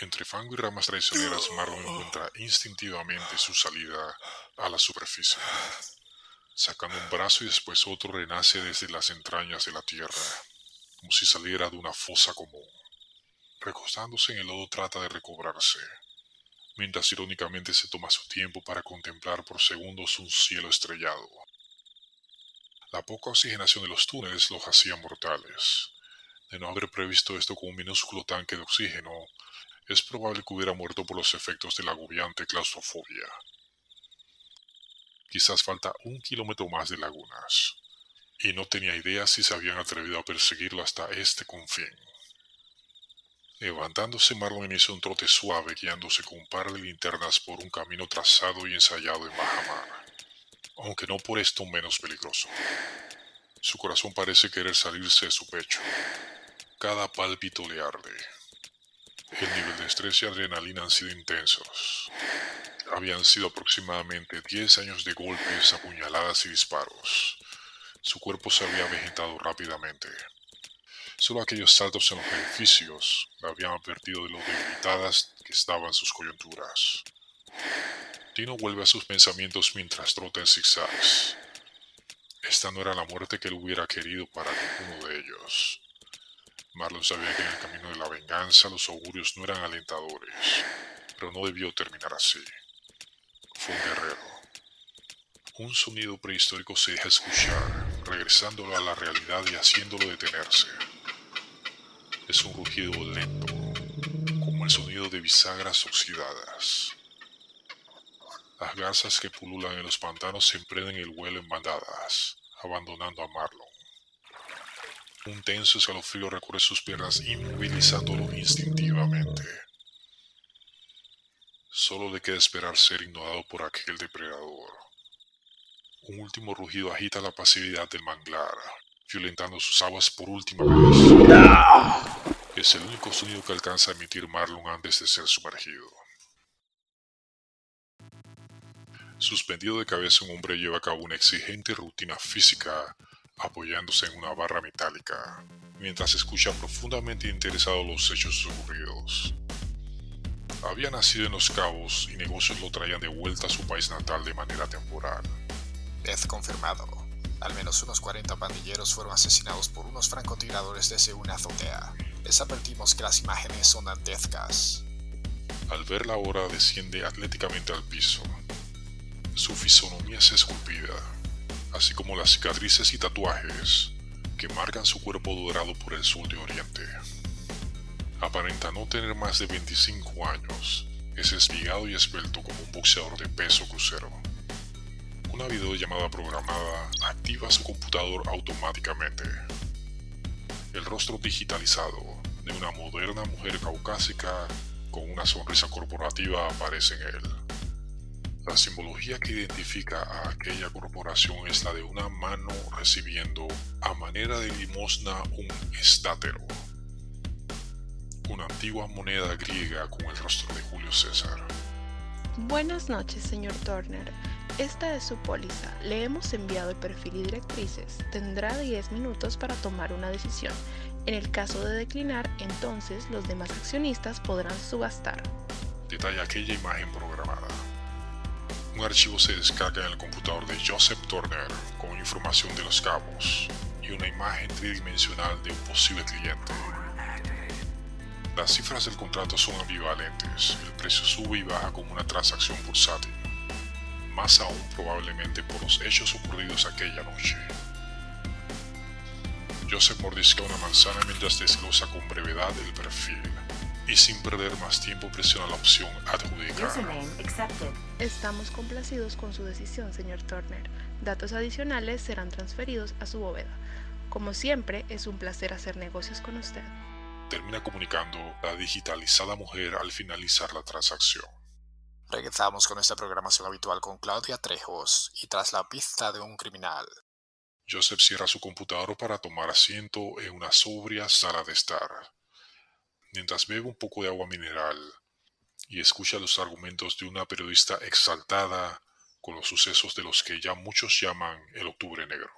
Entre fango y ramas traicioneras, Marlon encuentra instintivamente su salida a la superficie. Sacando un brazo y después otro renace desde las entrañas de la tierra, como si saliera de una fosa común. Recostándose en el lodo trata de recobrarse, mientras irónicamente se toma su tiempo para contemplar por segundos un cielo estrellado. La poca oxigenación de los túneles los hacía mortales. De no haber previsto esto con un minúsculo tanque de oxígeno, es probable que hubiera muerto por los efectos de la agobiante claustrofobia. Quizás falta un kilómetro más de lagunas, y no tenía idea si se habían atrevido a perseguirlo hasta este confín. Levantándose, Marlon inició un trote suave, guiándose con un par de linternas por un camino trazado y ensayado en baja mar aunque no por esto menos peligroso. Su corazón parece querer salirse de su pecho. Cada pálpito le arde. El nivel de estrés y adrenalina han sido intensos. Habían sido aproximadamente 10 años de golpes, apuñaladas y disparos. Su cuerpo se había vegetado rápidamente. Solo aquellos saltos en los edificios le habían advertido de lo debilitadas que estaban sus coyunturas. Tino vuelve a sus pensamientos mientras trota en zigzags. Esta no era la muerte que él hubiera querido para ninguno de ellos. Marlon sabía que en el camino de la venganza los augurios no eran alentadores, pero no debió terminar así. Fue un guerrero. Un sonido prehistórico se deja escuchar, regresándolo a la realidad y haciéndolo detenerse. Es un rugido lento, como el sonido de bisagras oxidadas. Las garzas que pululan en los pantanos se emprenden el vuelo en bandadas, abandonando a Marlon. Un tenso escalofrío recorre sus piernas inmovilizándolo instintivamente. Solo le queda esperar ser ignorado por aquel depredador. Un último rugido agita la pasividad del manglar, violentando sus aguas por última vez. Es el único sonido que alcanza a emitir Marlon antes de ser sumergido. Suspendido de cabeza, un hombre lleva a cabo una exigente rutina física apoyándose en una barra metálica, mientras escucha profundamente interesado los hechos ocurridos. Había nacido en Los Cabos y negocios lo traían de vuelta a su país natal de manera temporal. Death confirmado. Al menos unos 40 pandilleros fueron asesinados por unos francotiradores desde una azotea. Les advertimos que las imágenes son Death Gas. Al ver la hora desciende atléticamente al piso, su fisonomía es esculpida, así como las cicatrices y tatuajes que marcan su cuerpo dorado por el sol de Oriente. Aparenta no tener más de 25 años, es espigado y esbelto como un boxeador de peso crucero. Una videollamada programada activa su computador automáticamente. El rostro digitalizado de una moderna mujer caucásica con una sonrisa corporativa aparece en él. La simbología que identifica a aquella corporación es la de una mano recibiendo a manera de limosna un estátero, una antigua moneda griega con el rostro de Julio César. Buenas noches, señor Turner. Esta es su póliza. Le hemos enviado el perfil y directrices. Tendrá 10 minutos para tomar una decisión. En el caso de declinar, entonces los demás accionistas podrán subastar. Detalla aquella imagen programada. Un archivo se descarga en el computador de Joseph Turner con información de los cabos y una imagen tridimensional de un posible cliente. Las cifras del contrato son ambivalentes, el precio sube y baja como una transacción bursátil, más aún probablemente por los hechos ocurridos aquella noche. Joseph mordisca una manzana mientras desglosa con brevedad el perfil y sin perder más tiempo presiona la opción adjudicar. Estamos complacidos con su decisión, señor Turner. Datos adicionales serán transferidos a su bóveda. Como siempre, es un placer hacer negocios con usted. Termina comunicando la digitalizada mujer al finalizar la transacción. Regresamos con esta programación habitual con Claudia Trejos y tras la pista de un criminal. Joseph cierra su computador para tomar asiento en una sobria sala de estar mientras bebe un poco de agua mineral y escucha los argumentos de una periodista exaltada con los sucesos de los que ya muchos llaman el Octubre Negro.